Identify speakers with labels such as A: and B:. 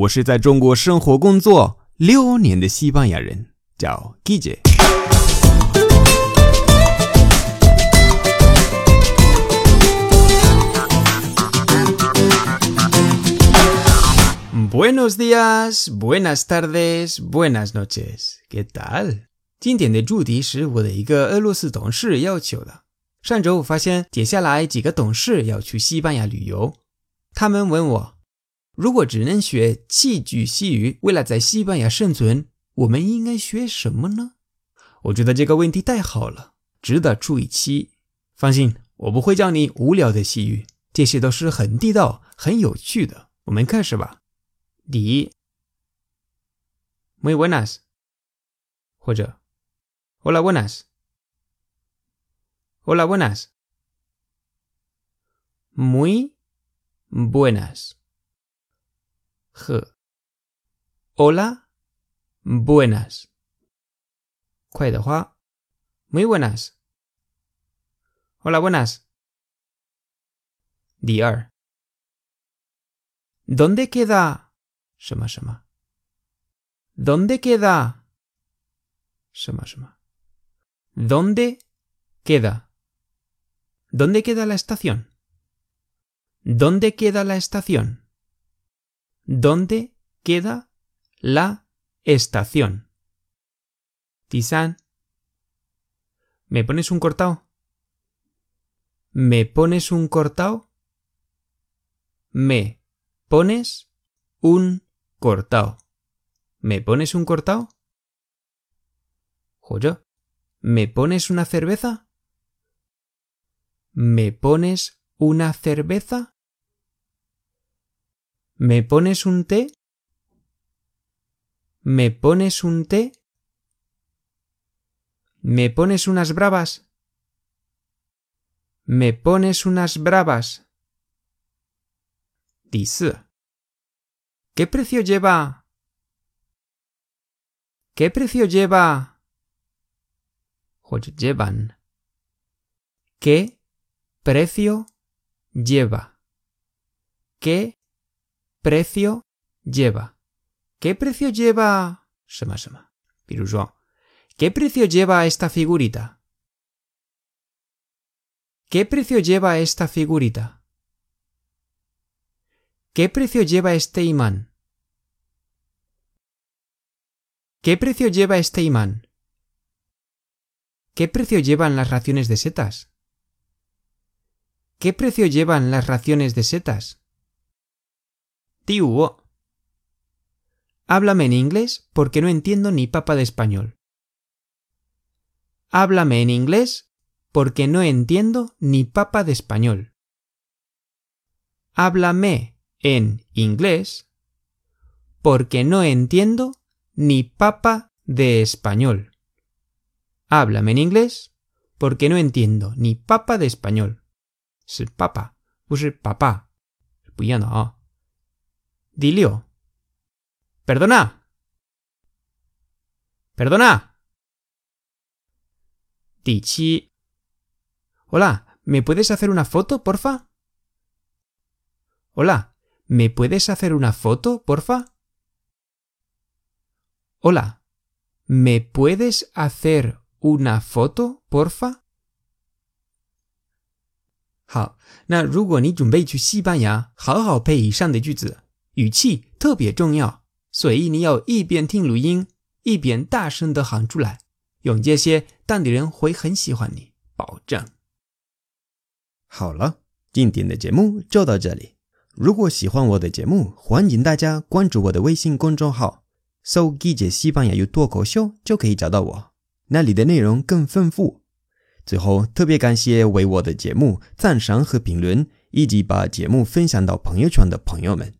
A: 我是在中国生活工作六年的西班牙人，叫 Gigi。Buenos días, buenas tardes, buenas noches. ¿Qué tal？今天的主题是我的一个俄罗斯同事要求的。上周我发现接下来几个同事要去西班牙旅游，他们问我。如果只能学七句西语，为了在西班牙生存，我们应该学什么呢？我觉得这个问题太好了，值得出一期。放心，我不会教你无聊的西语，这些都是很地道、很有趣的。我们开始吧。第一，Muy buenas，或者 Hola buenas，Hola buenas，Muy buenas。Hola, buenas. muy buenas. Hola, buenas. Diar. ¿Dónde queda? Shema, shema. ¿Dónde queda? Shema, shema. ¿Dónde queda? ¿Dónde queda la estación? ¿Dónde queda la estación? ¿Dónde queda la estación? Tisan. ¿Me pones un cortado? ¿Me pones un cortado? ¿Me pones un cortado? ¿Me pones un cortado? Joyo. ¿Me pones una cerveza? ¿Me pones una cerveza? ¿Me pones un té? ¿Me pones un té? ¿Me pones unas bravas? ¿Me pones unas bravas? Dice. ¿Qué precio lleva? ¿Qué precio lleva? llevan. ¿Qué precio lleva? ¿Qué precio lleva? ¿Qué precio lleva? ¿Qué precio lleva esta figurita? ¿Qué precio lleva esta figurita? ¿Qué precio lleva este imán? ¿Qué precio lleva este imán? ¿Qué precio llevan las raciones de setas? ¿Qué precio llevan las raciones de setas? Háblame en inglés porque no entiendo ni papa de español. Háblame en inglés porque no entiendo ni papa de español. Háblame en inglés porque no entiendo ni papa de español. Háblame en inglés porque no entiendo ni papa de español. Es papa, papá. Dilio. Perdona. Perdona. Dichi. Hola, ¿me puedes hacer una foto, porfa? Hola, ¿me puedes hacer una foto, porfa? Hola, ¿me puedes hacer una foto, porfa? 好，那如果你准备去西班牙，好好背以上的句子。 语气特别重要，所以你要一边听录音，一边大声的喊出来。用这些，当地人会很喜欢你，保证。好了，今天的节目就到这里。如果喜欢我的节目，欢迎大家关注我的微信公众号，搜“季节西班牙语脱口秀”就可以找到我，那里的内容更丰富。最后，特别感谢为我的节目赞赏和评论，以及把节目分享到朋友圈的朋友们。